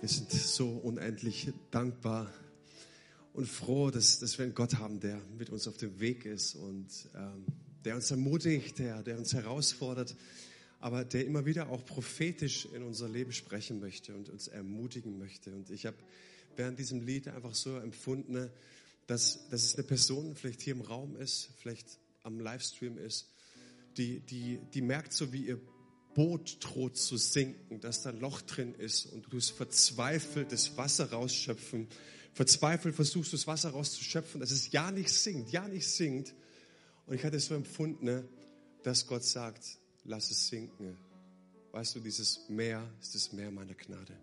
Wir sind so unendlich dankbar und froh, dass, dass wir einen Gott haben, der mit uns auf dem Weg ist und ähm, der uns ermutigt, der, der uns herausfordert, aber der immer wieder auch prophetisch in unser Leben sprechen möchte und uns ermutigen möchte. Und ich habe während diesem Lied einfach so empfunden, dass, dass es eine Person vielleicht hier im Raum ist, vielleicht am Livestream ist, die, die, die merkt so, wie ihr Boot droht zu sinken, dass da ein Loch drin ist und du tust verzweifelt das Wasser rausschöpfen. Verzweifelt versuchst du das Wasser rauszuschöpfen, dass es ja nicht sinkt, ja nicht sinkt. Und ich hatte so empfunden, ne, dass Gott sagt, lass es sinken. Weißt du, dieses Meer ist das Meer meiner Gnade.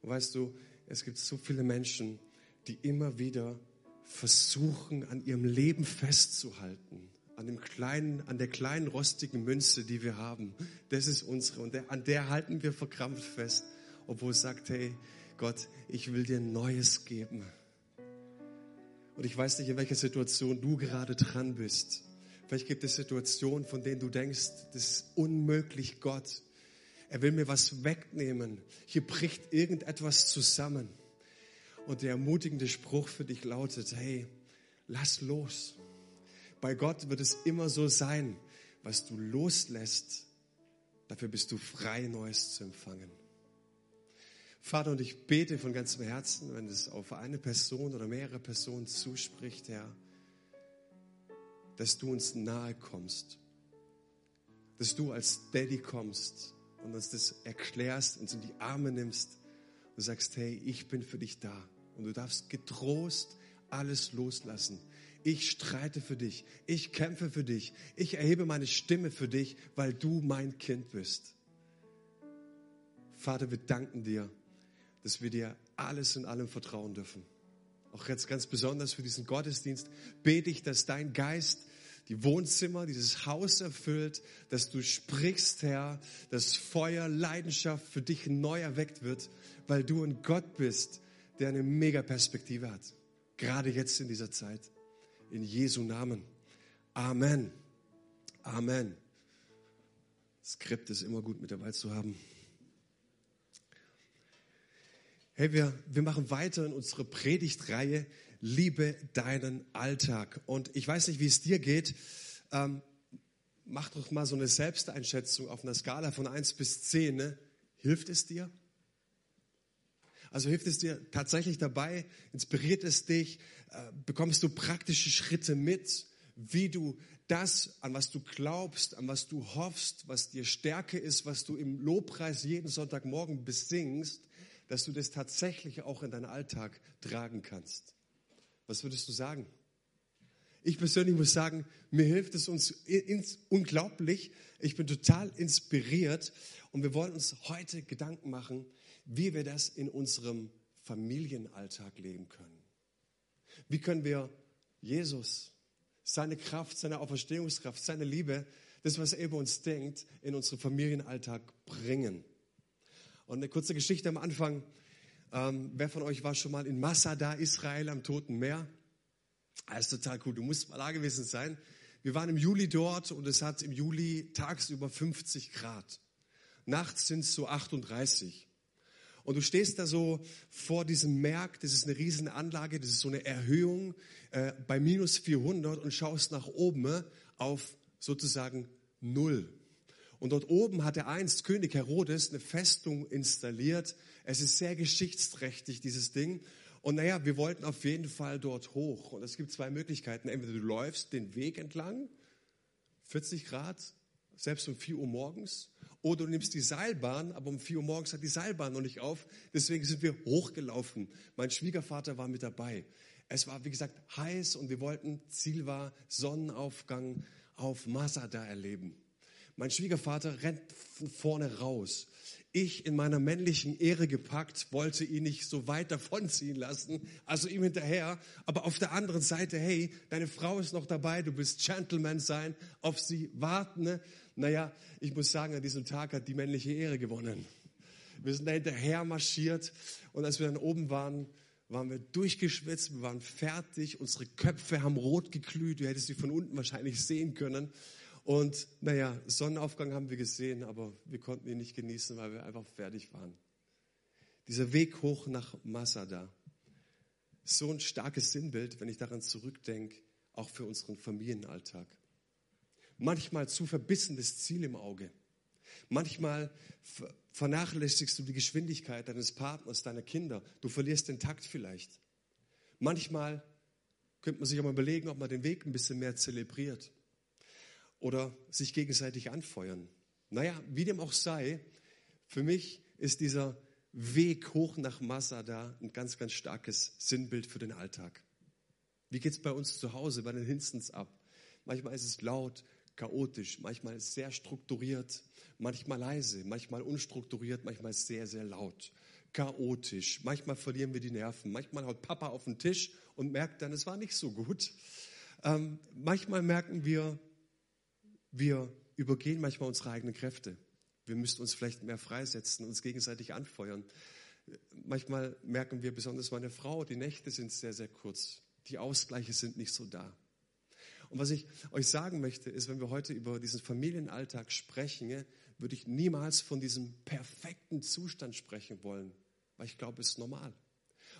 Und weißt du, es gibt so viele Menschen, die immer wieder versuchen, an ihrem Leben festzuhalten an, dem kleinen, an der kleinen rostigen Münze, die wir haben. Das ist unsere und der, an der halten wir verkrampft fest, obwohl es sagt, hey Gott, ich will dir Neues geben. Und ich weiß nicht, in welcher Situation du gerade dran bist. Vielleicht gibt es Situationen, von denen du denkst, das ist unmöglich, Gott. Er will mir was wegnehmen. Hier bricht irgendetwas zusammen. Und der ermutigende Spruch für dich lautet, hey, lass los. Bei Gott wird es immer so sein, was du loslässt, dafür bist du frei, Neues zu empfangen. Vater, und ich bete von ganzem Herzen, wenn es auf eine Person oder mehrere Personen zuspricht, Herr, dass du uns nahe kommst, dass du als Daddy kommst und uns das erklärst, uns in die Arme nimmst und sagst, hey, ich bin für dich da. Und du darfst getrost alles loslassen. Ich streite für dich. Ich kämpfe für dich. Ich erhebe meine Stimme für dich, weil du mein Kind bist. Vater, wir danken dir, dass wir dir alles in allem vertrauen dürfen. Auch jetzt ganz besonders für diesen Gottesdienst bete ich, dass dein Geist die Wohnzimmer, dieses Haus erfüllt, dass du sprichst, Herr, dass Feuer, Leidenschaft für dich neu erweckt wird, weil du ein Gott bist, der eine Mega-Perspektive hat. Gerade jetzt in dieser Zeit in Jesu Namen. Amen. Amen. Skript ist immer gut mit dabei zu haben. Hey, wir, wir machen weiter in unserer Predigtreihe Liebe deinen Alltag. Und ich weiß nicht, wie es dir geht. Ähm, mach doch mal so eine Selbsteinschätzung auf einer Skala von 1 bis 10. Ne? Hilft es dir? Also hilft es dir tatsächlich dabei, inspiriert es dich, bekommst du praktische Schritte mit, wie du das, an was du glaubst, an was du hoffst, was dir Stärke ist, was du im Lobpreis jeden Sonntagmorgen besingst, dass du das tatsächlich auch in deinen Alltag tragen kannst. Was würdest du sagen? Ich persönlich muss sagen, mir hilft es uns unglaublich. Ich bin total inspiriert und wir wollen uns heute Gedanken machen, wie wir das in unserem Familienalltag leben können. Wie können wir Jesus, seine Kraft, seine Auferstehungskraft, seine Liebe, das, was er über uns denkt, in unseren Familienalltag bringen. Und eine kurze Geschichte am Anfang. Ähm, wer von euch war schon mal in Masada, Israel, am Toten Meer? Das ist total cool. Du musst mal da gewesen sein. Wir waren im Juli dort und es hat im Juli tagsüber 50 Grad. Nachts sind es so 38. Und du stehst da so vor diesem Merk, das ist eine Riesenanlage, das ist so eine Erhöhung äh, bei minus 400 und schaust nach oben äh, auf sozusagen Null. Und dort oben hat der einst König Herodes eine Festung installiert. Es ist sehr geschichtsträchtig, dieses Ding. Und naja, wir wollten auf jeden Fall dort hoch. Und es gibt zwei Möglichkeiten. Entweder du läufst den Weg entlang, 40 Grad, selbst um 4 Uhr morgens, oder du nimmst die Seilbahn, aber um 4 Uhr morgens hat die Seilbahn noch nicht auf. Deswegen sind wir hochgelaufen. Mein Schwiegervater war mit dabei. Es war, wie gesagt, heiß und wir wollten, Ziel war Sonnenaufgang auf Masada erleben. Mein Schwiegervater rennt vorne raus. Ich in meiner männlichen Ehre gepackt, wollte ihn nicht so weit davonziehen lassen, also ihm hinterher. Aber auf der anderen Seite, hey, deine Frau ist noch dabei, du bist Gentleman sein, auf sie warten. Ne? Naja, ich muss sagen, an diesem Tag hat die männliche Ehre gewonnen. Wir sind da hinterher marschiert und als wir dann oben waren, waren wir durchgeschwitzt, wir waren fertig, unsere Köpfe haben rot geglüht, du hättest sie von unten wahrscheinlich sehen können. Und naja, Sonnenaufgang haben wir gesehen, aber wir konnten ihn nicht genießen, weil wir einfach fertig waren. Dieser Weg hoch nach Masada. So ein starkes Sinnbild, wenn ich daran zurückdenke, auch für unseren Familienalltag. Manchmal zu verbissenes Ziel im Auge. Manchmal vernachlässigst du die Geschwindigkeit deines Partners, deiner Kinder. Du verlierst den Takt vielleicht. Manchmal könnte man sich auch mal überlegen, ob man den Weg ein bisschen mehr zelebriert oder sich gegenseitig anfeuern. Naja, wie dem auch sei, für mich ist dieser Weg hoch nach Masada ein ganz, ganz starkes Sinnbild für den Alltag. Wie geht es bei uns zu Hause, bei den Hinstons ab? Manchmal ist es laut, chaotisch, manchmal sehr strukturiert, manchmal leise, manchmal unstrukturiert, manchmal sehr, sehr laut, chaotisch. Manchmal verlieren wir die Nerven, manchmal haut Papa auf den Tisch und merkt dann, es war nicht so gut. Ähm, manchmal merken wir, wir übergehen manchmal unsere eigenen Kräfte. Wir müssten uns vielleicht mehr freisetzen, uns gegenseitig anfeuern. Manchmal merken wir, besonders meine Frau, die Nächte sind sehr, sehr kurz. Die Ausgleiche sind nicht so da. Und was ich euch sagen möchte, ist, wenn wir heute über diesen Familienalltag sprechen, würde ich niemals von diesem perfekten Zustand sprechen wollen, weil ich glaube, es ist normal.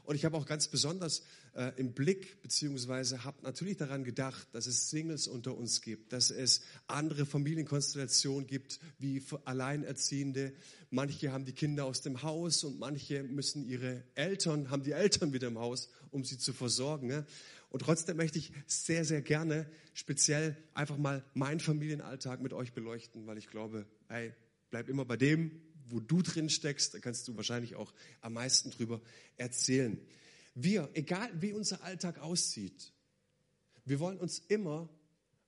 Und ich habe auch ganz besonders äh, im Blick, beziehungsweise habe natürlich daran gedacht, dass es Singles unter uns gibt, dass es andere Familienkonstellationen gibt, wie Alleinerziehende. Manche haben die Kinder aus dem Haus und manche müssen ihre Eltern, haben die Eltern wieder im Haus, um sie zu versorgen. Ne? Und trotzdem möchte ich sehr, sehr gerne speziell einfach mal meinen Familienalltag mit euch beleuchten, weil ich glaube, hey, bleib immer bei dem, wo du drin steckst, da kannst du wahrscheinlich auch am meisten drüber erzählen. Wir, egal wie unser Alltag aussieht, wir wollen uns immer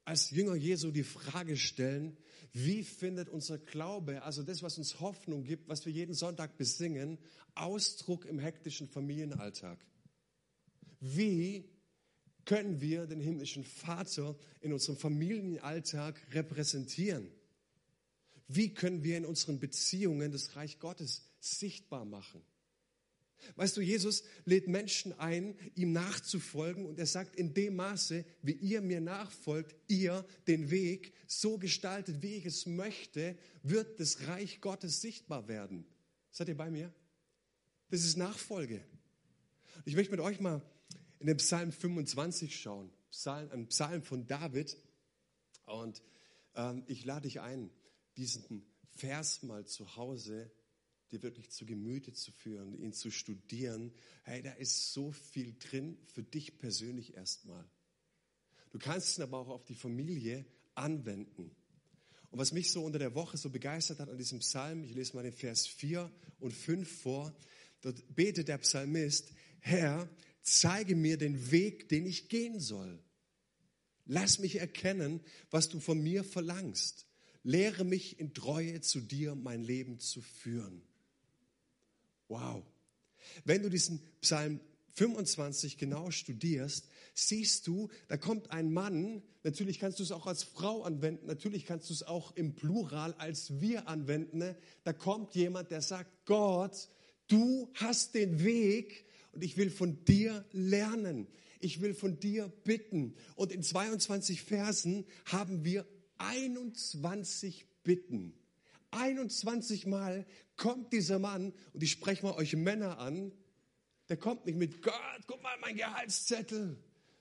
als Jünger Jesu die Frage stellen, wie findet unser Glaube, also das, was uns Hoffnung gibt, was wir jeden Sonntag besingen, Ausdruck im hektischen Familienalltag? Wie können wir den himmlischen Vater in unserem Familienalltag repräsentieren? Wie können wir in unseren Beziehungen das Reich Gottes sichtbar machen? Weißt du, Jesus lädt Menschen ein, ihm nachzufolgen und er sagt, in dem Maße, wie ihr mir nachfolgt, ihr den Weg so gestaltet, wie ich es möchte, wird das Reich Gottes sichtbar werden. Seid ihr bei mir? Das ist Nachfolge. Ich möchte mit euch mal in den Psalm 25 schauen, Psalm, ein Psalm von David. Und ähm, ich lade dich ein, diesen Vers mal zu Hause dir wirklich zu Gemüte zu führen, ihn zu studieren. Hey, da ist so viel drin für dich persönlich erstmal. Du kannst ihn aber auch auf die Familie anwenden. Und was mich so unter der Woche so begeistert hat an diesem Psalm, ich lese mal den Vers 4 und 5 vor, dort betet der Psalmist, Herr, zeige mir den Weg, den ich gehen soll. Lass mich erkennen, was du von mir verlangst. Lehre mich in Treue zu dir mein Leben zu führen. Wow. Wenn du diesen Psalm 25 genau studierst, siehst du, da kommt ein Mann, natürlich kannst du es auch als Frau anwenden, natürlich kannst du es auch im Plural als wir anwenden. Ne? Da kommt jemand, der sagt, Gott, du hast den Weg und ich will von dir lernen. Ich will von dir bitten. Und in 22 Versen haben wir 21 Bitten. 21 Mal kommt dieser Mann, und ich spreche mal euch Männer an, der kommt nicht mit Gott, guck mal mein Gehaltszettel,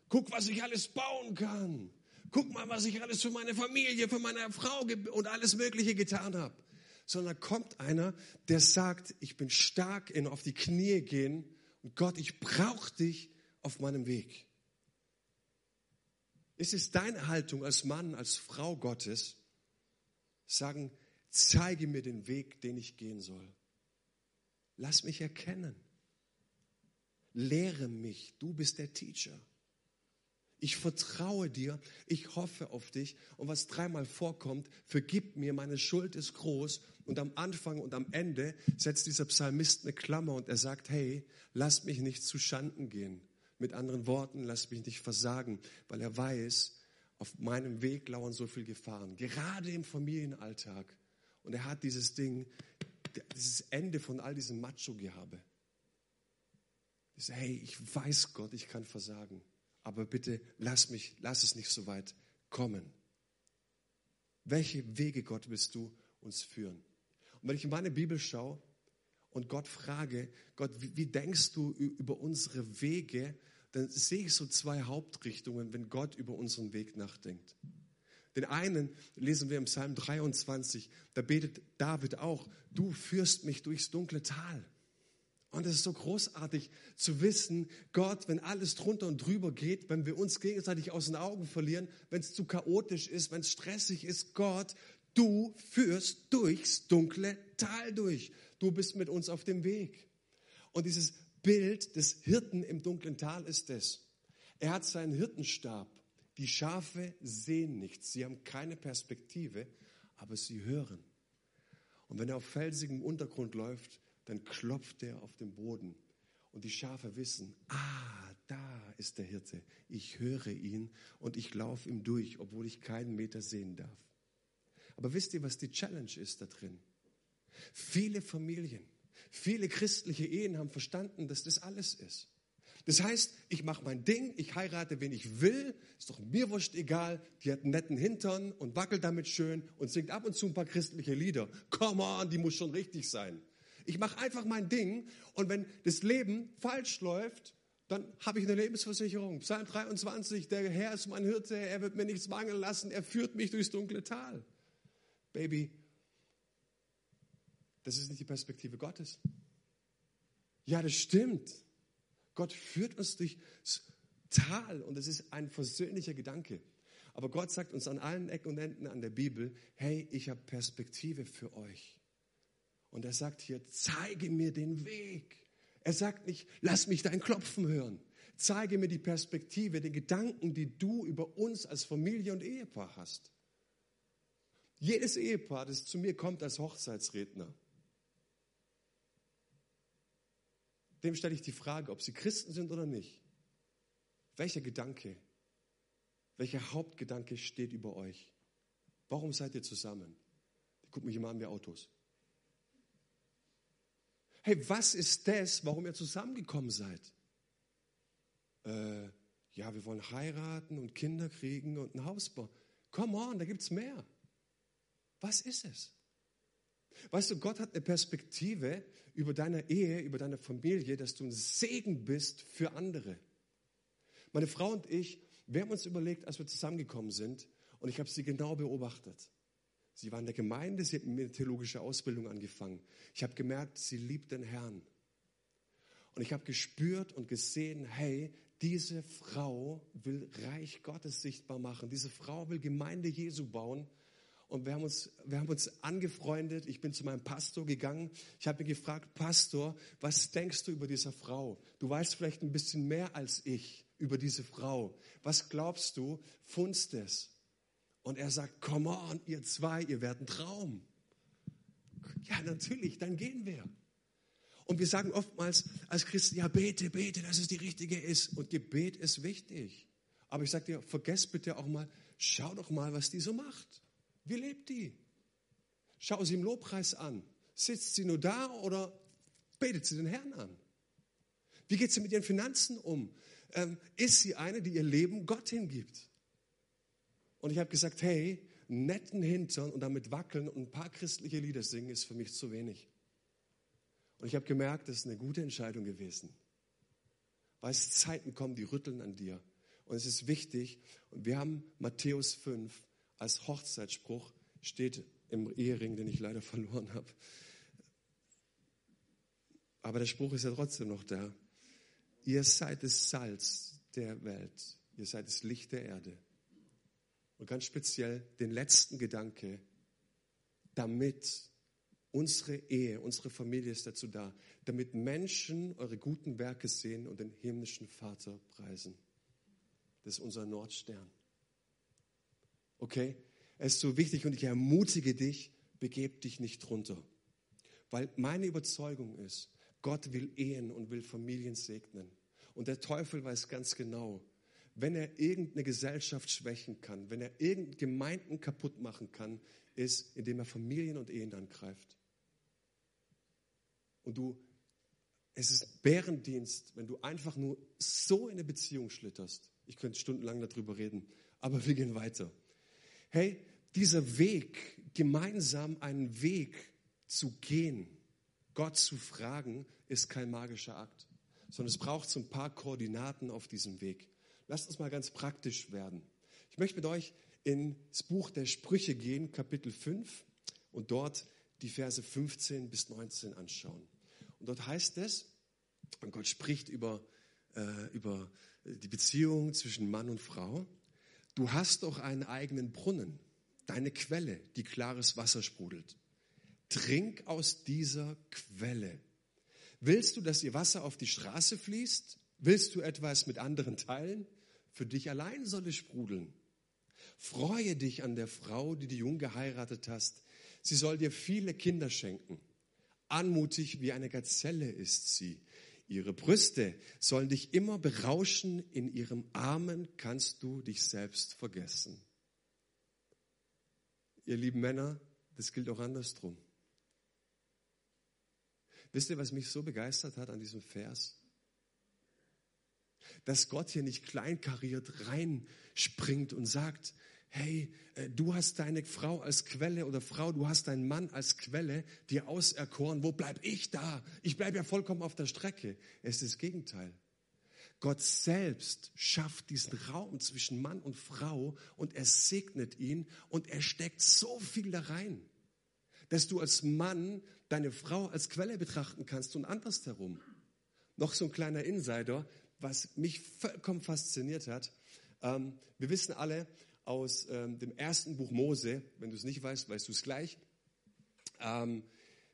guck, was ich alles bauen kann, guck mal, was ich alles für meine Familie, für meine Frau und alles Mögliche getan habe. Sondern kommt einer, der sagt, ich bin stark in auf die Knie gehen und Gott, ich brauche dich auf meinem Weg. Ist es deine Haltung als Mann, als Frau Gottes, sagen, zeige mir den Weg, den ich gehen soll. Lass mich erkennen. Lehre mich. Du bist der Teacher. Ich vertraue dir, ich hoffe auf dich. Und was dreimal vorkommt, vergib mir, meine Schuld ist groß. Und am Anfang und am Ende setzt dieser Psalmist eine Klammer und er sagt, hey, lass mich nicht zu Schanden gehen. Mit anderen Worten, lass mich nicht versagen, weil er weiß, auf meinem Weg lauern so viele Gefahren, gerade im Familienalltag. Und er hat dieses Ding, dieses Ende von all diesem Macho-Gehabe. Hey, ich weiß Gott, ich kann versagen, aber bitte lass mich, lass es nicht so weit kommen. Welche Wege, Gott, willst du uns führen? Und wenn ich in meine Bibel schaue und Gott frage, Gott, wie, wie denkst du über unsere Wege? Dann sehe ich so zwei Hauptrichtungen, wenn Gott über unseren Weg nachdenkt. Den einen lesen wir im Psalm 23, da betet David auch, du führst mich durchs dunkle Tal. Und es ist so großartig zu wissen, Gott, wenn alles drunter und drüber geht, wenn wir uns gegenseitig aus den Augen verlieren, wenn es zu chaotisch ist, wenn es stressig ist, Gott, du führst durchs dunkle Tal durch. Du bist mit uns auf dem Weg. Und dieses Bild des Hirten im dunklen Tal ist es. Er hat seinen Hirtenstab die Schafe sehen nichts, sie haben keine Perspektive, aber sie hören. Und wenn er auf felsigem Untergrund läuft, dann klopft er auf den Boden. Und die Schafe wissen, ah, da ist der Hirte. Ich höre ihn und ich laufe ihm durch, obwohl ich keinen Meter sehen darf. Aber wisst ihr, was die Challenge ist da drin? Viele Familien, viele christliche Ehen haben verstanden, dass das alles ist. Das heißt, ich mache mein Ding, ich heirate, wen ich will, ist doch mir wurscht egal, die hat einen netten Hintern und wackelt damit schön und singt ab und zu ein paar christliche Lieder. Come on, die muss schon richtig sein. Ich mache einfach mein Ding und wenn das Leben falsch läuft, dann habe ich eine Lebensversicherung. Psalm 23, der Herr ist mein Hirte, er wird mir nichts mangeln lassen, er führt mich durchs dunkle Tal. Baby, das ist nicht die Perspektive Gottes. Ja, das stimmt. Gott führt uns durchs Tal und es ist ein versöhnlicher Gedanke. Aber Gott sagt uns an allen Ecken und Enden an der Bibel, hey, ich habe Perspektive für euch. Und er sagt hier, zeige mir den Weg. Er sagt nicht, lass mich dein Klopfen hören. Zeige mir die Perspektive, die Gedanken, die du über uns als Familie und Ehepaar hast. Jedes Ehepaar, das zu mir kommt als Hochzeitsredner, dem stelle ich die Frage, ob sie Christen sind oder nicht. Welcher Gedanke, welcher Hauptgedanke steht über euch? Warum seid ihr zusammen? Gucken mich immer an wie Autos. Hey, was ist das, warum ihr zusammengekommen seid? Äh, ja, wir wollen heiraten und Kinder kriegen und ein Haus bauen. Come on, da gibt es mehr. Was ist es? Weißt du, Gott hat eine Perspektive über deine Ehe, über deine Familie, dass du ein Segen bist für andere. Meine Frau und ich, wir haben uns überlegt, als wir zusammengekommen sind, und ich habe sie genau beobachtet. Sie war in der Gemeinde, sie hat eine theologische Ausbildung angefangen. Ich habe gemerkt, sie liebt den Herrn. Und ich habe gespürt und gesehen, hey, diese Frau will Reich Gottes sichtbar machen. Diese Frau will Gemeinde Jesu bauen und wir haben uns, wir haben uns angefreundet. Ich bin zu meinem Pastor gegangen. Ich habe ihn gefragt, Pastor, was denkst du über diese Frau? Du weißt vielleicht ein bisschen mehr als ich über diese Frau. Was glaubst du, funst es? Und er sagt, come on, ihr zwei, ihr werdet ein Traum. Ja, natürlich, dann gehen wir. Und wir sagen oftmals als Christen, ja, bete, bete, dass es die richtige ist. Und Gebet ist wichtig. Aber ich sage dir, vergesst bitte auch mal, schau doch mal, was die so macht. Wie lebt die? Schau sie im Lobpreis an. Sitzt sie nur da oder betet sie den Herrn an? Wie geht sie mit ihren Finanzen um? Ähm, ist sie eine, die ihr Leben Gott hingibt? Und ich habe gesagt, hey, netten Hintern und damit wackeln und ein paar christliche Lieder singen ist für mich zu wenig. Und ich habe gemerkt, das ist eine gute Entscheidung gewesen. Weil es Zeiten kommen, die rütteln an dir. Und es ist wichtig. Und wir haben Matthäus 5, als Hochzeitsspruch steht im Ehering, den ich leider verloren habe. Aber der Spruch ist ja trotzdem noch da. Ihr seid das Salz der Welt. Ihr seid das Licht der Erde. Und ganz speziell den letzten Gedanke, damit unsere Ehe, unsere Familie ist dazu da, damit Menschen eure guten Werke sehen und den himmlischen Vater preisen. Das ist unser Nordstern. Okay? Es ist so wichtig und ich ermutige dich, begeb dich nicht drunter. Weil meine Überzeugung ist, Gott will Ehen und will Familien segnen. Und der Teufel weiß ganz genau, wenn er irgendeine Gesellschaft schwächen kann, wenn er irgendeine Gemeinden kaputt machen kann, ist, indem er Familien und Ehen angreift. Und du, es ist Bärendienst, wenn du einfach nur so in eine Beziehung schlitterst. Ich könnte stundenlang darüber reden, aber wir gehen weiter hey, dieser Weg, gemeinsam einen Weg zu gehen, Gott zu fragen, ist kein magischer Akt, sondern es braucht so ein paar Koordinaten auf diesem Weg. Lasst uns mal ganz praktisch werden. Ich möchte mit euch ins Buch der Sprüche gehen, Kapitel 5, und dort die Verse 15 bis 19 anschauen. Und dort heißt es, und Gott spricht über, äh, über die Beziehung zwischen Mann und Frau, du hast doch einen eigenen Brunnen, deine Quelle, die klares Wasser sprudelt. Trink aus dieser Quelle. Willst du, dass ihr Wasser auf die Straße fließt? Willst du etwas mit anderen teilen? Für dich allein soll es sprudeln. Freue dich an der Frau, die du jung geheiratet hast. Sie soll dir viele Kinder schenken. Anmutig wie eine Gazelle ist sie. Ihre Brüste sollen dich immer berauschen. In ihrem Armen kannst du dich selbst vergessen. Ihr lieben Männer, das gilt auch andersrum. Wisst ihr, was mich so begeistert hat an diesem Vers? Dass Gott hier nicht kleinkariert reinspringt und sagt, hey, äh, du hast deine Frau als Quelle oder Frau, du hast deinen Mann als Quelle dir auserkoren. Wo bleib ich da? Ich bleibe ja vollkommen auf der Strecke. Es ist das Gegenteil. Gott selbst schafft diesen Raum zwischen Mann und Frau und er segnet ihn und er steckt so viel da rein, dass du als Mann deine Frau als Quelle betrachten kannst und andersherum. Noch so ein kleiner Insider, was mich vollkommen fasziniert hat. Ähm, wir wissen alle, aus ähm, dem ersten Buch Mose, wenn du es nicht weißt, weißt du es gleich, ähm,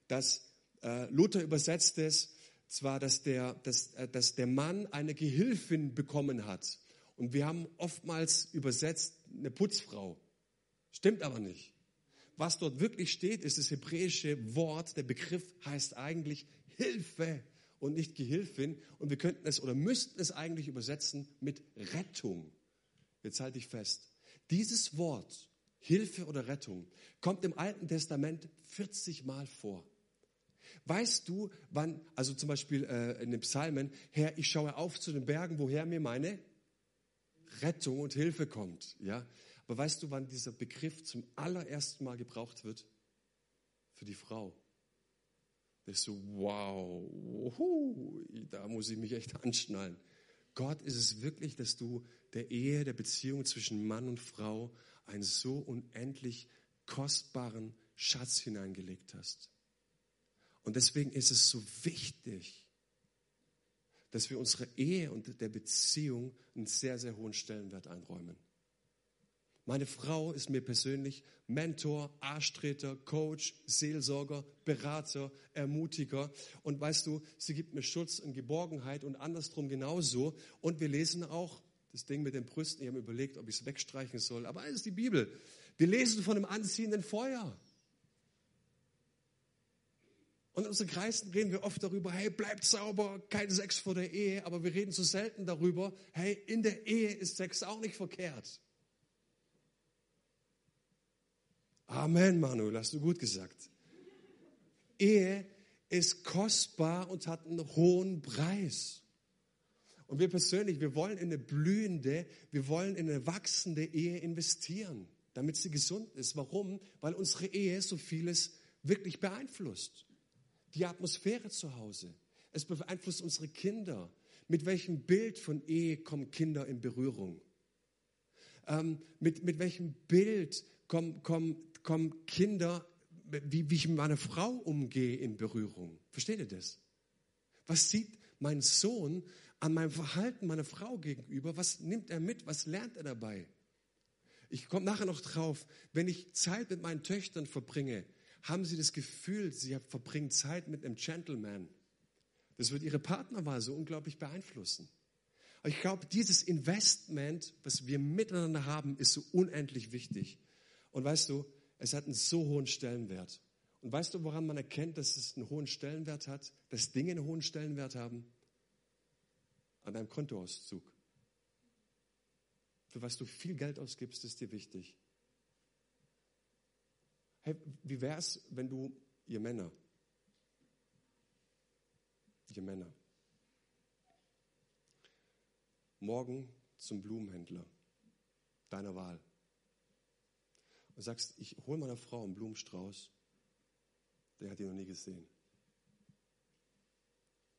dass äh, Luther übersetzt es zwar, dass der, dass, äh, dass der Mann eine Gehilfin bekommen hat. Und wir haben oftmals übersetzt eine Putzfrau. Stimmt aber nicht. Was dort wirklich steht, ist das hebräische Wort, der Begriff heißt eigentlich Hilfe und nicht Gehilfin. Und wir könnten es oder müssten es eigentlich übersetzen mit Rettung. Jetzt halte ich fest. Dieses Wort, Hilfe oder Rettung, kommt im Alten Testament 40 Mal vor. Weißt du, wann, also zum Beispiel äh, in den Psalmen, Herr, ich schaue auf zu den Bergen, woher mir meine Rettung und Hilfe kommt. Ja? Aber weißt du, wann dieser Begriff zum allerersten Mal gebraucht wird? Für die Frau. Ist so, wow, uhu, da muss ich mich echt anschnallen. Gott ist es wirklich, dass du der Ehe, der Beziehung zwischen Mann und Frau einen so unendlich kostbaren Schatz hineingelegt hast. Und deswegen ist es so wichtig, dass wir unsere Ehe und der Beziehung einen sehr, sehr hohen Stellenwert einräumen. Meine Frau ist mir persönlich Mentor, Arschtreter, Coach, Seelsorger, Berater, Ermutiger. Und weißt du, sie gibt mir Schutz und Geborgenheit und andersrum genauso. Und wir lesen auch das Ding mit den Brüsten. Ich habe mir überlegt, ob ich es wegstreichen soll. Aber es ist die Bibel. Wir lesen von einem anziehenden Feuer. Und in unseren Kreisen reden wir oft darüber, hey, bleibt sauber, kein Sex vor der Ehe. Aber wir reden so selten darüber, hey, in der Ehe ist Sex auch nicht verkehrt. Amen, Manuel, hast du gut gesagt. Ehe ist kostbar und hat einen hohen Preis. Und wir persönlich, wir wollen in eine blühende, wir wollen in eine wachsende Ehe investieren, damit sie gesund ist. Warum? Weil unsere Ehe so vieles wirklich beeinflusst. Die Atmosphäre zu Hause. Es beeinflusst unsere Kinder. Mit welchem Bild von Ehe kommen Kinder in Berührung? Ähm, mit, mit welchem Bild kommen, kommen kommen Kinder, wie, wie ich mit meiner Frau umgehe, in Berührung. Versteht ihr das? Was sieht mein Sohn an meinem Verhalten meiner Frau gegenüber? Was nimmt er mit? Was lernt er dabei? Ich komme nachher noch drauf, wenn ich Zeit mit meinen Töchtern verbringe, haben sie das Gefühl, sie verbringen Zeit mit einem Gentleman. Das wird ihre Partnerwahl so unglaublich beeinflussen. Ich glaube, dieses Investment, was wir miteinander haben, ist so unendlich wichtig. Und weißt du, es hat einen so hohen Stellenwert. Und weißt du, woran man erkennt, dass es einen hohen Stellenwert hat, dass Dinge einen hohen Stellenwert haben? An deinem Kontoauszug. Für was du viel Geld ausgibst, ist dir wichtig. Hey, wie wäre es, wenn du, ihr Männer, ihr Männer, morgen zum Blumenhändler deiner Wahl und sagst, ich hole meiner Frau einen Blumenstrauß, der hat ihn noch nie gesehen.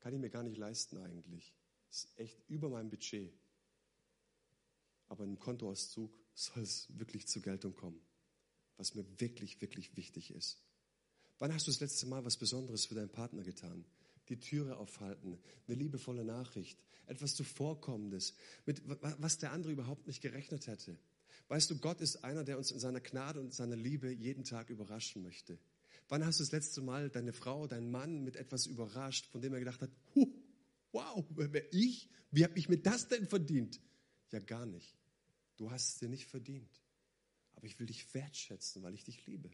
kann ich mir gar nicht leisten eigentlich. Ist echt über meinem Budget. Aber im Kontoauszug soll es wirklich zur Geltung kommen, was mir wirklich, wirklich wichtig ist. Wann hast du das letzte Mal was Besonderes für deinen Partner getan? Die Türe aufhalten, eine liebevolle Nachricht, etwas Zuvorkommendes, mit was der andere überhaupt nicht gerechnet hätte. Weißt du, Gott ist einer, der uns in seiner Gnade und seiner Liebe jeden Tag überraschen möchte. Wann hast du das letzte Mal deine Frau, deinen Mann mit etwas überrascht, von dem er gedacht hat, wow, wer ich? Wie habe ich mir das denn verdient? Ja, gar nicht. Du hast es dir nicht verdient. Aber ich will dich wertschätzen, weil ich dich liebe.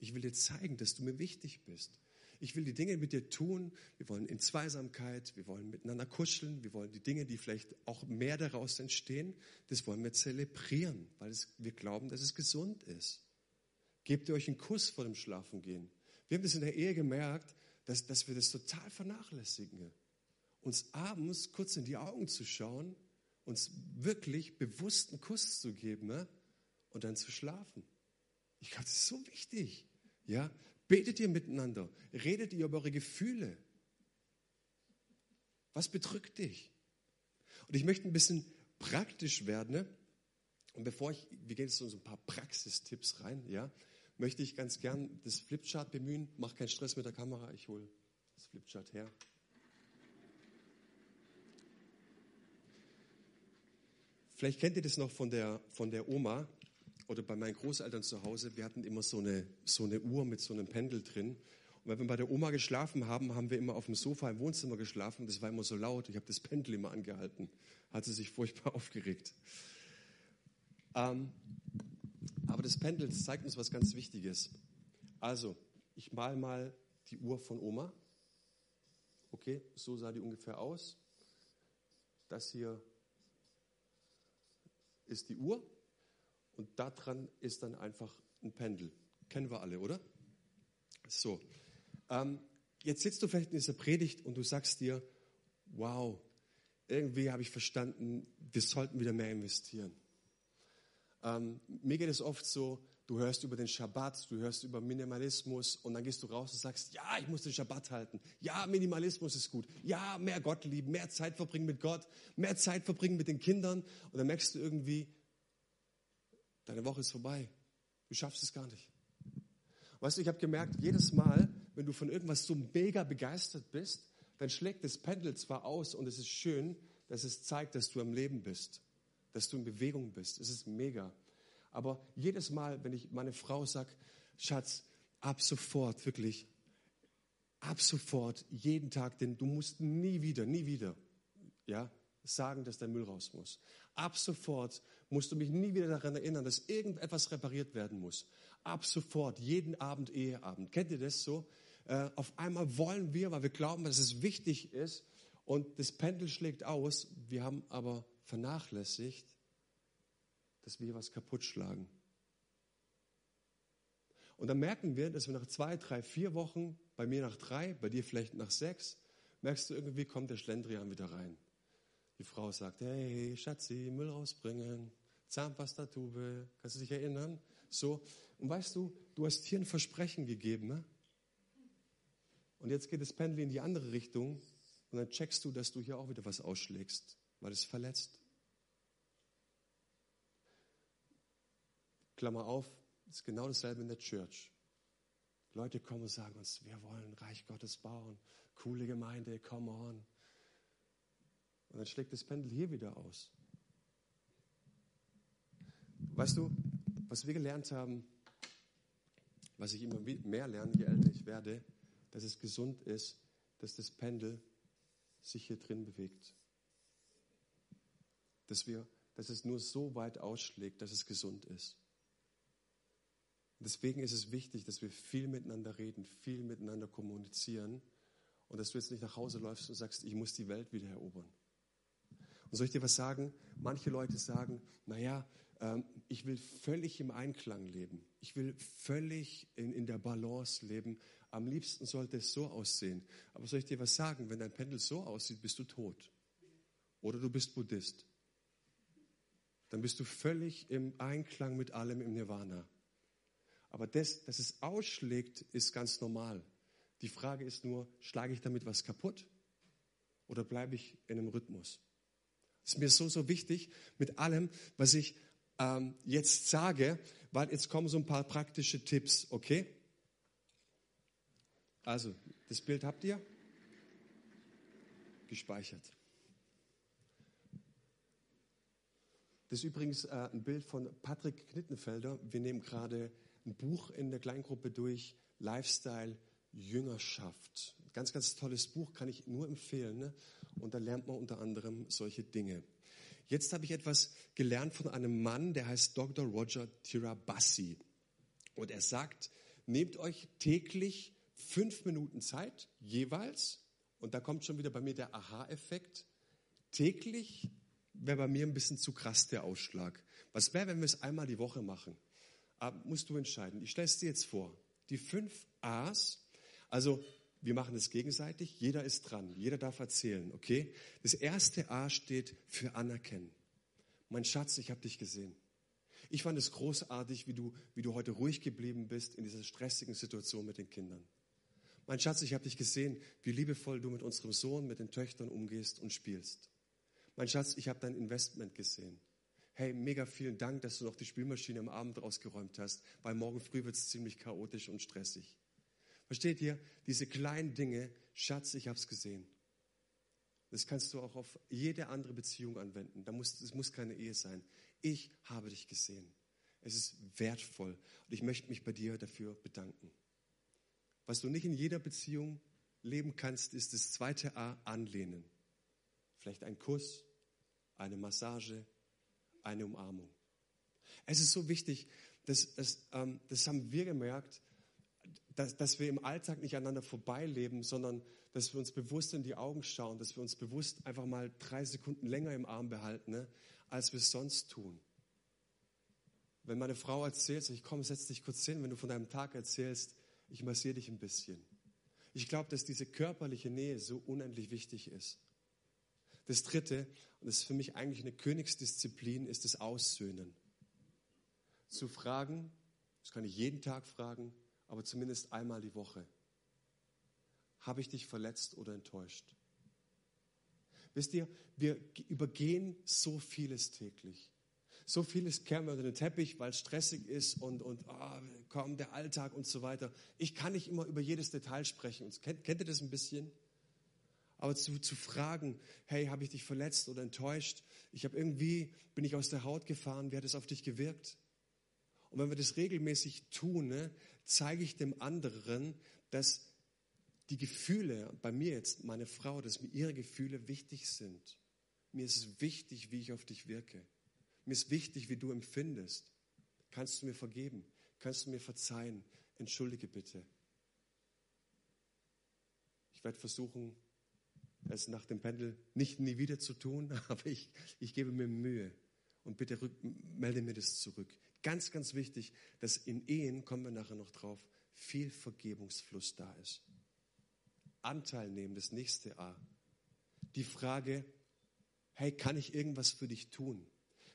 Ich will dir zeigen, dass du mir wichtig bist. Ich will die Dinge mit dir tun. Wir wollen in Zweisamkeit, wir wollen miteinander kuscheln, wir wollen die Dinge, die vielleicht auch mehr daraus entstehen, das wollen wir zelebrieren, weil es, wir glauben, dass es gesund ist. Gebt ihr euch einen Kuss vor dem Schlafengehen. Wir haben das in der Ehe gemerkt, dass, dass wir das total vernachlässigen. Uns abends kurz in die Augen zu schauen uns wirklich bewusst einen Kuss zu geben ne? und dann zu schlafen. Ich glaube, das ist so wichtig. Ja? Betet ihr miteinander? Redet ihr über eure Gefühle? Was bedrückt dich? Und ich möchte ein bisschen praktisch werden. Ne? Und bevor ich, wir gehen jetzt so ein paar Praxistipps rein, ja, möchte ich ganz gern das Flipchart bemühen. Mach keinen Stress mit der Kamera, ich hole das Flipchart her. Vielleicht kennt ihr das noch von der, von der Oma oder bei meinen Großeltern zu Hause. Wir hatten immer so eine, so eine Uhr mit so einem Pendel drin. Und wenn wir bei der Oma geschlafen haben, haben wir immer auf dem Sofa im Wohnzimmer geschlafen. Das war immer so laut. Ich habe das Pendel immer angehalten. Hat sie sich furchtbar aufgeregt. Ähm, aber das Pendel das zeigt uns was ganz Wichtiges. Also, ich mal mal die Uhr von Oma. Okay, so sah die ungefähr aus. Das hier ist die Uhr und da dran ist dann einfach ein Pendel. Kennen wir alle, oder? So, ähm, jetzt sitzt du vielleicht in dieser Predigt und du sagst dir, wow, irgendwie habe ich verstanden, wir sollten wieder mehr investieren. Ähm, mir geht es oft so, du hörst über den Schabbat, du hörst über Minimalismus und dann gehst du raus und sagst, ja, ich muss den Schabbat halten. Ja, Minimalismus ist gut. Ja, mehr Gott lieben, mehr Zeit verbringen mit Gott, mehr Zeit verbringen mit den Kindern. Und dann merkst du irgendwie, deine Woche ist vorbei. Du schaffst es gar nicht. Weißt du, ich habe gemerkt, jedes Mal, wenn du von irgendwas so mega begeistert bist, dann schlägt das Pendel zwar aus und es ist schön, dass es zeigt, dass du am Leben bist, dass du in Bewegung bist. Es ist mega. Aber jedes Mal, wenn ich meine Frau sage, Schatz, ab sofort, wirklich, ab sofort, jeden Tag, denn du musst nie wieder, nie wieder, ja, sagen, dass der Müll raus muss. Ab sofort musst du mich nie wieder daran erinnern, dass irgendetwas repariert werden muss. Ab sofort, jeden Abend Eheabend. Kennt ihr das so? Äh, auf einmal wollen wir, weil wir glauben, dass es wichtig ist und das Pendel schlägt aus. Wir haben aber vernachlässigt, dass wir was kaputt schlagen. Und dann merken wir, dass wir nach zwei, drei, vier Wochen, bei mir nach drei, bei dir vielleicht nach sechs, merkst du, irgendwie kommt der Schlendrian wieder rein. Die Frau sagt, hey, Schatzi, Müll rausbringen, Zahnpastatube, kannst du dich erinnern? So, und weißt du, du hast hier ein Versprechen gegeben, ne? Und jetzt geht das Pendel in die andere Richtung und dann checkst du, dass du hier auch wieder was ausschlägst, weil es verletzt. Klammer auf, ist genau dasselbe in der Church. Leute kommen und sagen uns, wir wollen Reich Gottes bauen, coole Gemeinde, come on. Und dann schlägt das Pendel hier wieder aus. Weißt du, was wir gelernt haben, was ich immer mehr lerne, je älter ich werde, dass es gesund ist, dass das Pendel sich hier drin bewegt. Dass, wir, dass es nur so weit ausschlägt, dass es gesund ist. Deswegen ist es wichtig, dass wir viel miteinander reden, viel miteinander kommunizieren und dass du jetzt nicht nach Hause läufst und sagst, ich muss die Welt wieder erobern. Und soll ich dir was sagen? Manche Leute sagen, naja, ähm, ich will völlig im Einklang leben. Ich will völlig in, in der Balance leben. Am liebsten sollte es so aussehen. Aber soll ich dir was sagen? Wenn dein Pendel so aussieht, bist du tot. Oder du bist Buddhist. Dann bist du völlig im Einklang mit allem im Nirvana. Aber das, dass es ausschlägt, ist ganz normal. Die Frage ist nur, schlage ich damit was kaputt oder bleibe ich in einem Rhythmus? Ist mir so, so wichtig mit allem, was ich ähm, jetzt sage, weil jetzt kommen so ein paar praktische Tipps, okay? Also, das Bild habt ihr? Gespeichert. Das ist übrigens äh, ein Bild von Patrick Knittenfelder. Wir nehmen gerade ein Buch in der Kleingruppe durch, Lifestyle Jüngerschaft. Ganz, ganz tolles Buch, kann ich nur empfehlen. Ne? Und da lernt man unter anderem solche Dinge. Jetzt habe ich etwas gelernt von einem Mann, der heißt Dr. Roger Tirabassi. Und er sagt, nehmt euch täglich fünf Minuten Zeit jeweils. Und da kommt schon wieder bei mir der Aha-Effekt. Täglich wäre bei mir ein bisschen zu krass der Ausschlag. Was wäre, wenn wir es einmal die Woche machen? Aber ah, musst du entscheiden. Ich stelle es dir jetzt vor. Die fünf A's, also wir machen es gegenseitig, jeder ist dran, jeder darf erzählen, okay? Das erste A steht für anerkennen. Mein Schatz, ich habe dich gesehen. Ich fand es großartig, wie du, wie du heute ruhig geblieben bist in dieser stressigen Situation mit den Kindern. Mein Schatz, ich habe dich gesehen, wie liebevoll du mit unserem Sohn, mit den Töchtern umgehst und spielst. Mein Schatz, ich habe dein Investment gesehen. Hey, mega vielen Dank, dass du noch die Spülmaschine am Abend ausgeräumt hast, weil morgen früh wird es ziemlich chaotisch und stressig. Versteht ihr? Diese kleinen Dinge, Schatz, ich habe es gesehen. Das kannst du auch auf jede andere Beziehung anwenden. Da muss, es muss keine Ehe sein. Ich habe dich gesehen. Es ist wertvoll und ich möchte mich bei dir dafür bedanken. Was du nicht in jeder Beziehung leben kannst, ist das zweite A, anlehnen. Vielleicht ein Kuss, eine Massage, eine Umarmung. Es ist so wichtig, dass, dass, ähm, das haben wir gemerkt, dass, dass wir im Alltag nicht aneinander vorbeileben, sondern dass wir uns bewusst in die Augen schauen, dass wir uns bewusst einfach mal drei Sekunden länger im Arm behalten, ne, als wir es sonst tun. Wenn meine Frau erzählt, ich komm, setz dich kurz hin, wenn du von deinem Tag erzählst, ich massiere dich ein bisschen. Ich glaube, dass diese körperliche Nähe so unendlich wichtig ist. Das dritte, und das ist für mich eigentlich eine Königsdisziplin, ist das Aussöhnen. Zu fragen, das kann ich jeden Tag fragen, aber zumindest einmal die Woche. Habe ich dich verletzt oder enttäuscht? Wisst ihr, wir übergehen so vieles täglich. So vieles kehren wir unter den Teppich, weil es stressig ist und, und oh, komm, der Alltag und so weiter. Ich kann nicht immer über jedes Detail sprechen. Kennt, kennt ihr das ein bisschen? Aber zu, zu fragen, hey, habe ich dich verletzt oder enttäuscht? Ich habe irgendwie, bin ich aus der Haut gefahren? Wie hat es auf dich gewirkt? Und wenn wir das regelmäßig tun, ne, zeige ich dem anderen, dass die Gefühle, bei mir jetzt, meine Frau, dass mir ihre Gefühle wichtig sind. Mir ist es wichtig, wie ich auf dich wirke. Mir ist wichtig, wie du empfindest. Kannst du mir vergeben? Kannst du mir verzeihen? Entschuldige bitte. Ich werde versuchen, es nach dem Pendel nicht nie wieder zu tun, aber ich, ich gebe mir Mühe und bitte rück, melde mir das zurück. Ganz, ganz wichtig, dass in Ehen, kommen wir nachher noch drauf, viel Vergebungsfluss da ist. Anteil nehmen, das nächste A. Die Frage, hey, kann ich irgendwas für dich tun?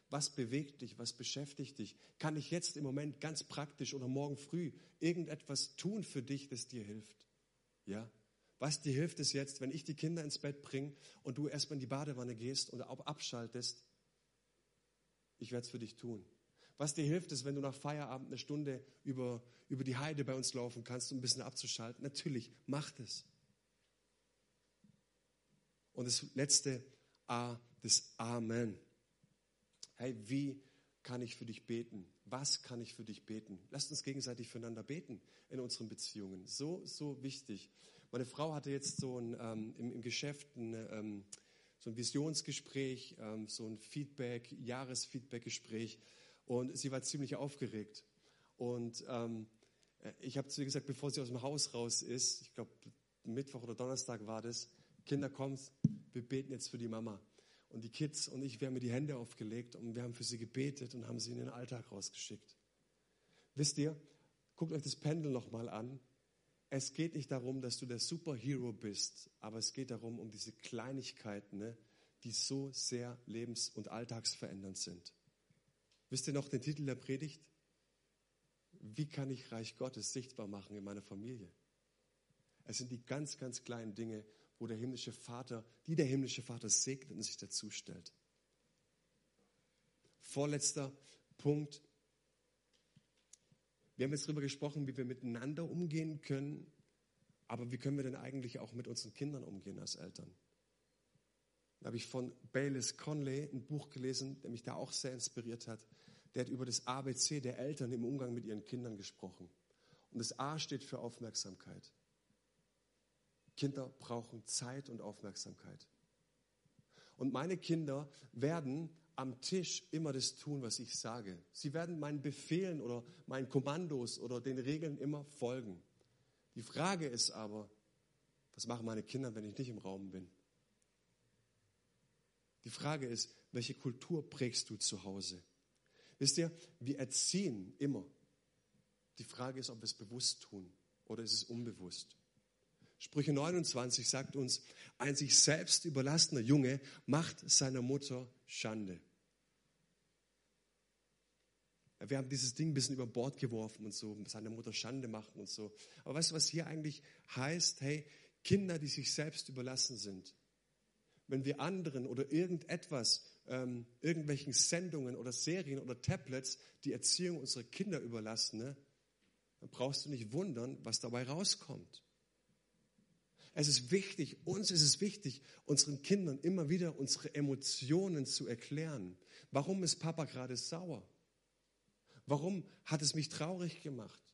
Was bewegt dich? Was beschäftigt dich? Kann ich jetzt im Moment ganz praktisch oder morgen früh irgendetwas tun für dich, das dir hilft? Ja? Was dir hilft es jetzt, wenn ich die Kinder ins Bett bringe und du erstmal in die Badewanne gehst und auch abschaltest? Ich werde es für dich tun. Was dir hilft es, wenn du nach Feierabend eine Stunde über, über die Heide bei uns laufen kannst, um ein bisschen abzuschalten? Natürlich, mach das. Und das letzte A, das Amen. Hey, wie kann ich für dich beten? Was kann ich für dich beten? Lasst uns gegenseitig füreinander beten in unseren Beziehungen. So, so wichtig. Meine Frau hatte jetzt so ein, ähm, im, im, Geschäft ein, ähm, so ein Visionsgespräch, ähm, so ein Feedback, Jahresfeedbackgespräch und sie war ziemlich aufgeregt. Und ähm, ich habe zu ihr gesagt, bevor sie aus dem Haus raus ist, ich glaube Mittwoch oder Donnerstag war das, Kinder kommt, wir beten jetzt für die Mama. Und die Kids und ich, wir haben mir die Hände aufgelegt und wir haben für sie gebetet und haben sie in den Alltag rausgeschickt. Wisst ihr, guckt euch das Pendel nochmal an. Es geht nicht darum, dass du der Superhero bist, aber es geht darum, um diese Kleinigkeiten, ne, die so sehr lebens- und alltagsverändernd sind. Wisst ihr noch den Titel der Predigt? Wie kann ich Reich Gottes sichtbar machen in meiner Familie? Es sind die ganz, ganz kleinen Dinge, wo der himmlische Vater, die der himmlische Vater segnet und sich dazu stellt. Vorletzter Punkt. Wir haben jetzt darüber gesprochen, wie wir miteinander umgehen können, aber wie können wir denn eigentlich auch mit unseren Kindern umgehen als Eltern? Da habe ich von Baylis Conley ein Buch gelesen, der mich da auch sehr inspiriert hat. Der hat über das ABC der Eltern im Umgang mit ihren Kindern gesprochen. Und das A steht für Aufmerksamkeit. Kinder brauchen Zeit und Aufmerksamkeit. Und meine Kinder werden am Tisch immer das tun, was ich sage. Sie werden meinen Befehlen oder meinen Kommandos oder den Regeln immer folgen. Die Frage ist aber, was machen meine Kinder, wenn ich nicht im Raum bin? Die Frage ist, welche Kultur prägst du zu Hause? Wisst ihr, wir erziehen immer. Die Frage ist, ob wir es bewusst tun oder ist es unbewusst. Sprüche 29 sagt uns, ein sich selbst überlassener Junge macht seiner Mutter Schande. Wir haben dieses Ding ein bisschen über Bord geworfen und so, seiner Mutter Schande machen und so. Aber weißt du, was hier eigentlich heißt? Hey, Kinder, die sich selbst überlassen sind. Wenn wir anderen oder irgendetwas, ähm, irgendwelchen Sendungen oder Serien oder Tablets die Erziehung unserer Kinder überlassen, ne, dann brauchst du nicht wundern, was dabei rauskommt. Es ist wichtig, uns ist es wichtig, unseren Kindern immer wieder unsere Emotionen zu erklären. Warum ist Papa gerade sauer? Warum hat es mich traurig gemacht?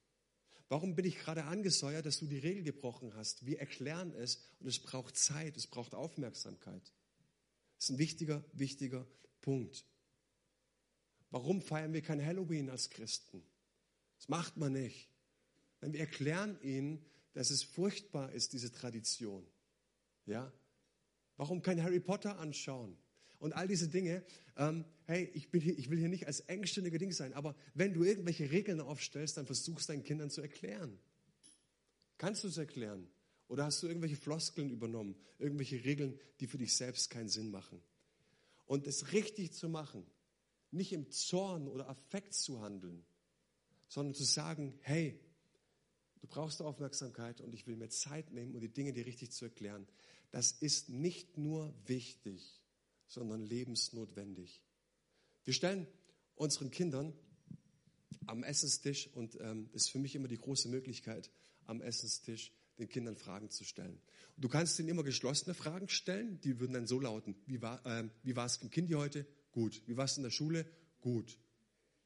Warum bin ich gerade angesäuert, dass du die Regel gebrochen hast? Wir erklären es und es braucht Zeit, es braucht Aufmerksamkeit. Das ist ein wichtiger, wichtiger Punkt. Warum feiern wir kein Halloween als Christen? Das macht man nicht. Denn wir erklären ihnen, dass es furchtbar ist, diese Tradition. Ja? Warum kein Harry Potter anschauen? Und all diese Dinge, ähm, hey, ich, hier, ich will hier nicht als engstündiger Ding sein, aber wenn du irgendwelche Regeln aufstellst, dann versuchst deinen Kindern zu erklären. Kannst du es erklären? Oder hast du irgendwelche Floskeln übernommen, irgendwelche Regeln, die für dich selbst keinen Sinn machen? Und es richtig zu machen, nicht im Zorn oder Affekt zu handeln, sondern zu sagen, hey, Du brauchst Aufmerksamkeit und ich will mir Zeit nehmen, um die Dinge dir richtig zu erklären. Das ist nicht nur wichtig, sondern lebensnotwendig. Wir stellen unseren Kindern am Essenstisch, und ähm, ist für mich immer die große Möglichkeit, am Essenstisch den Kindern Fragen zu stellen. Du kannst ihnen immer geschlossene Fragen stellen, die würden dann so lauten, wie war, äh, wie war Kind heute? Gut. Wie war es in der Schule? Gut.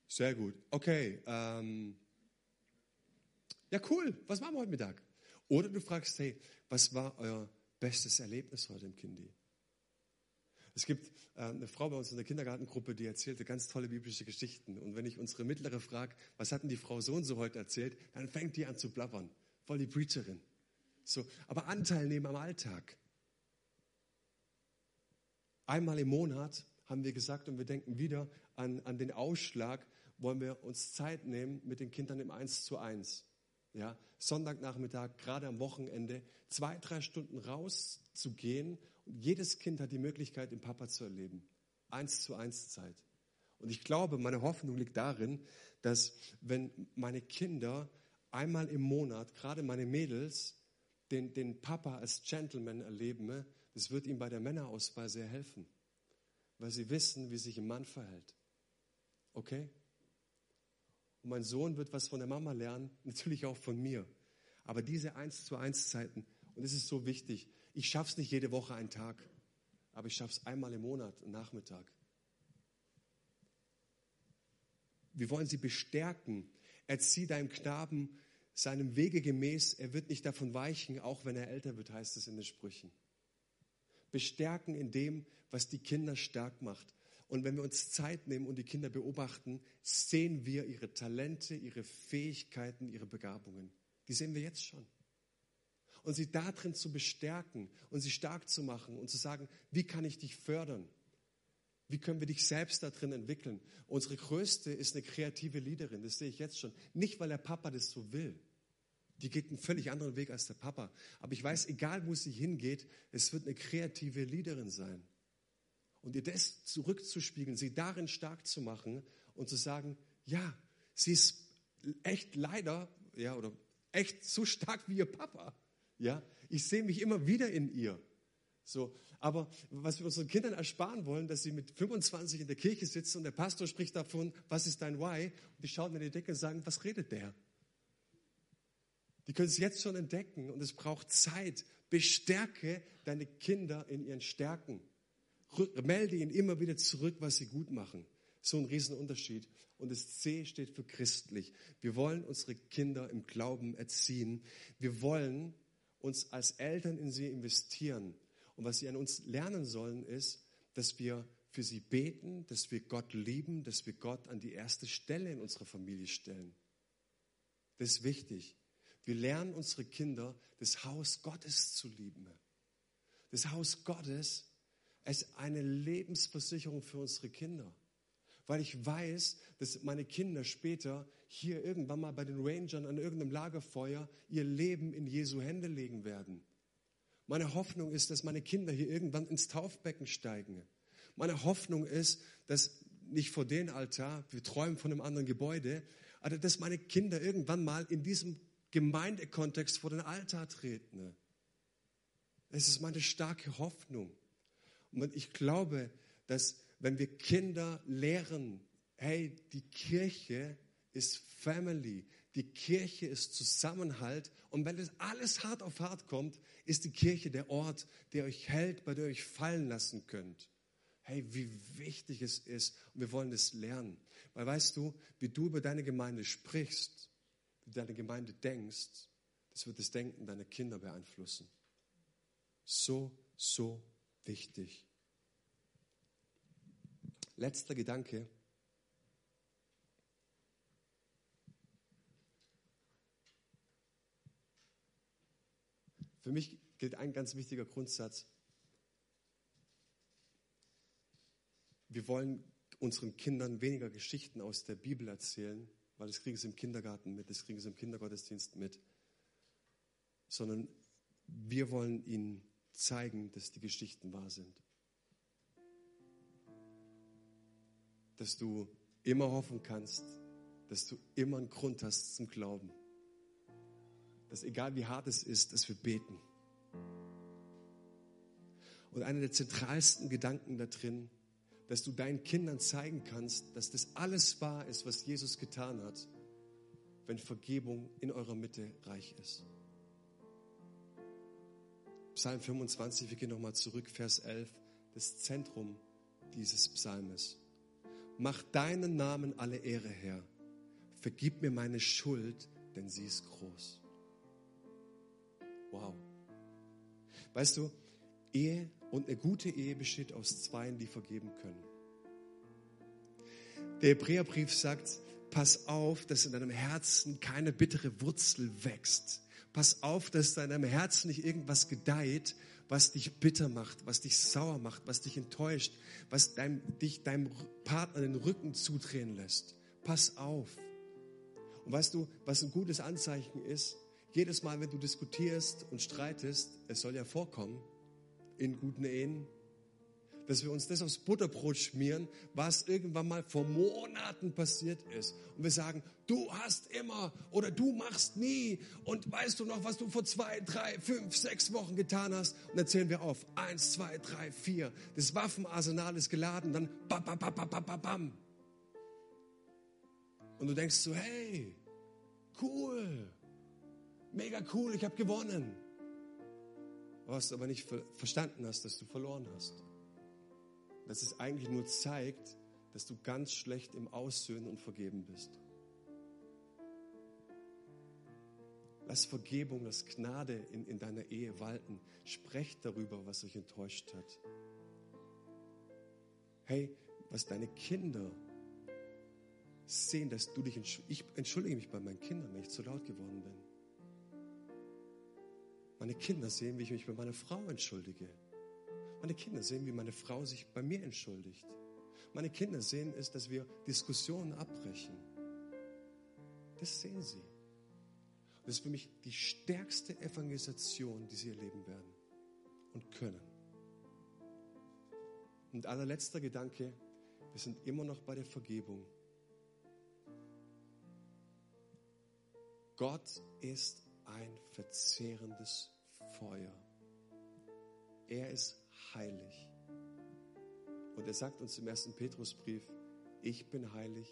Sehr gut. Okay, ähm, ja, cool, was machen wir heute Mittag? Oder du fragst, hey, was war euer bestes Erlebnis heute im Kindi? Es gibt äh, eine Frau bei uns in der Kindergartengruppe, die erzählte ganz tolle biblische Geschichten. Und wenn ich unsere Mittlere frage, was hat denn die Frau so und so heute erzählt, dann fängt die an zu blabbern. Voll die Preacherin. So, aber Anteil nehmen am Alltag. Einmal im Monat haben wir gesagt, und wir denken wieder an, an den Ausschlag, wollen wir uns Zeit nehmen mit den Kindern im Eins zu eins ja, Sonntagnachmittag, gerade am Wochenende, zwei, drei Stunden rauszugehen. Und jedes Kind hat die Möglichkeit, den Papa zu erleben. Eins zu eins Zeit. Und ich glaube, meine Hoffnung liegt darin, dass wenn meine Kinder einmal im Monat, gerade meine Mädels, den, den Papa als Gentleman erleben, das wird ihnen bei der Männerauswahl sehr helfen, weil sie wissen, wie sich ein Mann verhält. Okay? Und mein Sohn wird was von der Mama lernen, natürlich auch von mir. Aber diese eins zu eins Zeiten, und es ist so wichtig, ich schaffe es nicht jede Woche einen Tag, aber ich schaffe es einmal im Monat, einen Nachmittag. Wir wollen sie bestärken. Erzieh deinem Knaben seinem Wege gemäß. Er wird nicht davon weichen, auch wenn er älter wird, heißt es in den Sprüchen. Bestärken in dem, was die Kinder stark macht. Und wenn wir uns Zeit nehmen und die Kinder beobachten, sehen wir ihre Talente, ihre Fähigkeiten, ihre Begabungen. Die sehen wir jetzt schon. Und sie darin zu bestärken und sie stark zu machen und zu sagen, wie kann ich dich fördern? Wie können wir dich selbst darin entwickeln? Unsere größte ist eine kreative Leaderin, das sehe ich jetzt schon. Nicht, weil der Papa das so will. Die geht einen völlig anderen Weg als der Papa. Aber ich weiß, egal wo sie hingeht, es wird eine kreative Leaderin sein und ihr das zurückzuspiegeln, sie darin stark zu machen und zu sagen, ja, sie ist echt leider, ja, oder echt so stark wie ihr Papa. Ja, ich sehe mich immer wieder in ihr. So, aber was wir unseren Kindern ersparen wollen, dass sie mit 25 in der Kirche sitzen und der Pastor spricht davon, was ist dein Why? Und die schauen in die Decke und sagen, was redet der? Die können es jetzt schon entdecken und es braucht Zeit. Bestärke deine Kinder in ihren Stärken. Melde ihnen immer wieder zurück, was sie gut machen. So ein Riesenunterschied. Und das C steht für christlich. Wir wollen unsere Kinder im Glauben erziehen. Wir wollen uns als Eltern in sie investieren. Und was sie an uns lernen sollen, ist, dass wir für sie beten, dass wir Gott lieben, dass wir Gott an die erste Stelle in unserer Familie stellen. Das ist wichtig. Wir lernen unsere Kinder, das Haus Gottes zu lieben. Das Haus Gottes ist eine Lebensversicherung für unsere Kinder. Weil ich weiß, dass meine Kinder später hier irgendwann mal bei den Rangern an irgendeinem Lagerfeuer ihr Leben in Jesu Hände legen werden. Meine Hoffnung ist, dass meine Kinder hier irgendwann ins Taufbecken steigen. Meine Hoffnung ist, dass nicht vor den Altar, wir träumen von einem anderen Gebäude, aber dass meine Kinder irgendwann mal in diesem Gemeindekontext vor den Altar treten. Es ist meine starke Hoffnung. Und ich glaube, dass wenn wir Kinder lehren, hey, die Kirche ist Family, die Kirche ist Zusammenhalt. Und wenn das alles hart auf hart kommt, ist die Kirche der Ort, der euch hält, bei der ihr euch fallen lassen könnt. Hey, wie wichtig es ist. Und wir wollen das lernen. Weil weißt du, wie du über deine Gemeinde sprichst, wie deine Gemeinde denkst, das wird das Denken deiner Kinder beeinflussen. So, so wichtig. Letzter Gedanke. Für mich gilt ein ganz wichtiger Grundsatz. Wir wollen unseren Kindern weniger Geschichten aus der Bibel erzählen, weil das kriegen sie im Kindergarten mit, das kriegen sie im Kindergottesdienst mit, sondern wir wollen ihnen zeigen, dass die Geschichten wahr sind. Dass du immer hoffen kannst, dass du immer einen Grund hast zum Glauben dass egal wie hart es ist, dass wir beten. Und einer der zentralsten Gedanken da drin, dass du deinen Kindern zeigen kannst, dass das alles wahr ist, was Jesus getan hat, wenn Vergebung in eurer Mitte reich ist. Psalm 25, wir gehen nochmal zurück, Vers 11, das Zentrum dieses Psalmes. Mach deinen Namen alle Ehre her. Vergib mir meine Schuld, denn sie ist groß. Wow. Weißt du, Ehe und eine gute Ehe besteht aus Zweien, die vergeben können. Der Hebräerbrief sagt, pass auf, dass in deinem Herzen keine bittere Wurzel wächst. Pass auf, dass in deinem Herzen nicht irgendwas gedeiht, was dich bitter macht, was dich sauer macht, was dich enttäuscht, was dein, dich deinem Partner den Rücken zudrehen lässt. Pass auf. Und weißt du, was ein gutes Anzeichen ist? jedes Mal, wenn du diskutierst und streitest, es soll ja vorkommen in guten Ehen, dass wir uns das aufs Butterbrot schmieren, was irgendwann mal vor Monaten passiert ist. Und wir sagen, du hast immer oder du machst nie. Und weißt du noch, was du vor zwei, drei, fünf, sechs Wochen getan hast? Und dann zählen wir auf. Eins, zwei, drei, vier. Das Waffenarsenal ist geladen. Dann bam, bam, bam, bam, bam, bam. Und du denkst so, hey, cool mega cool, ich habe gewonnen. Was aber nicht verstanden hast, dass du verloren hast. Dass es eigentlich nur zeigt, dass du ganz schlecht im Aussöhnen und Vergeben bist. Lass Vergebung, lass Gnade in, in deiner Ehe walten. Sprecht darüber, was euch enttäuscht hat. Hey, was deine Kinder sehen, dass du dich, ich entschuldige mich bei meinen Kindern, wenn ich zu laut geworden bin. Meine Kinder sehen, wie ich mich bei meiner Frau entschuldige. Meine Kinder sehen, wie meine Frau sich bei mir entschuldigt. Meine Kinder sehen es, dass wir Diskussionen abbrechen. Das sehen sie. das ist für mich die stärkste Evangelisation, die sie erleben werden und können. Und allerletzter Gedanke, wir sind immer noch bei der Vergebung. Gott ist ein verzehrendes Feuer. Er ist heilig. Und er sagt uns im ersten Petrusbrief, ich bin heilig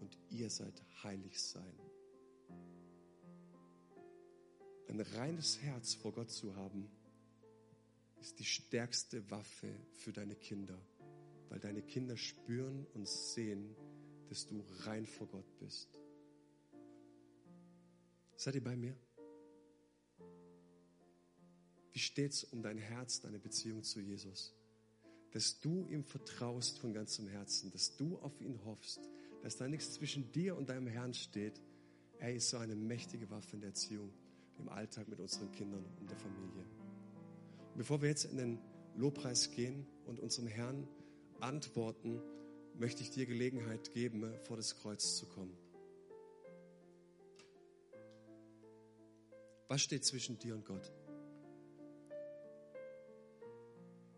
und ihr seid heilig sein. Ein reines Herz vor Gott zu haben, ist die stärkste Waffe für deine Kinder, weil deine Kinder spüren und sehen, dass du rein vor Gott bist. Seid ihr bei mir? Wie steht's um dein Herz, deine Beziehung zu Jesus? Dass du ihm vertraust von ganzem Herzen, dass du auf ihn hoffst, dass da nichts zwischen dir und deinem Herrn steht. Er ist so eine mächtige Waffe in der Erziehung, im Alltag mit unseren Kindern und der Familie. Und bevor wir jetzt in den Lobpreis gehen und unserem Herrn antworten, möchte ich dir Gelegenheit geben, vor das Kreuz zu kommen. Was steht zwischen dir und Gott?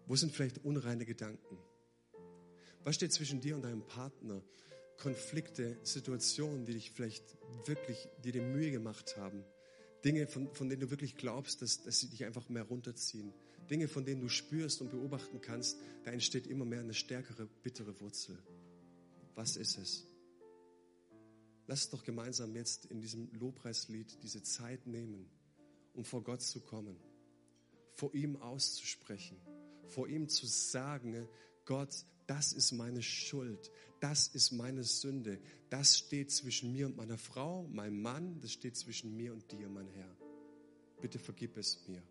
Wo sind vielleicht unreine Gedanken? Was steht zwischen dir und deinem Partner? Konflikte, Situationen, die dich vielleicht wirklich, die dir Mühe gemacht haben. Dinge, von, von denen du wirklich glaubst, dass, dass sie dich einfach mehr runterziehen. Dinge, von denen du spürst und beobachten kannst, da entsteht immer mehr eine stärkere, bittere Wurzel. Was ist es? Lass doch gemeinsam jetzt in diesem Lobpreislied diese Zeit nehmen, um vor Gott zu kommen, vor ihm auszusprechen vor ihm zu sagen, Gott, das ist meine Schuld, das ist meine Sünde, das steht zwischen mir und meiner Frau, meinem Mann, das steht zwischen mir und dir, mein Herr. Bitte vergib es mir.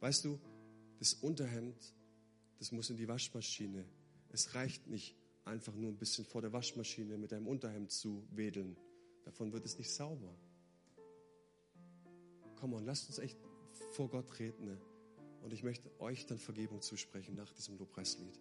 Weißt du, das Unterhemd, das muss in die Waschmaschine. Es reicht nicht, einfach nur ein bisschen vor der Waschmaschine mit deinem Unterhemd zu wedeln. Davon wird es nicht sauber. Komm on, lasst uns echt vor Gott reden. Ne? Und ich möchte euch dann Vergebung zusprechen nach diesem Lobpreislied.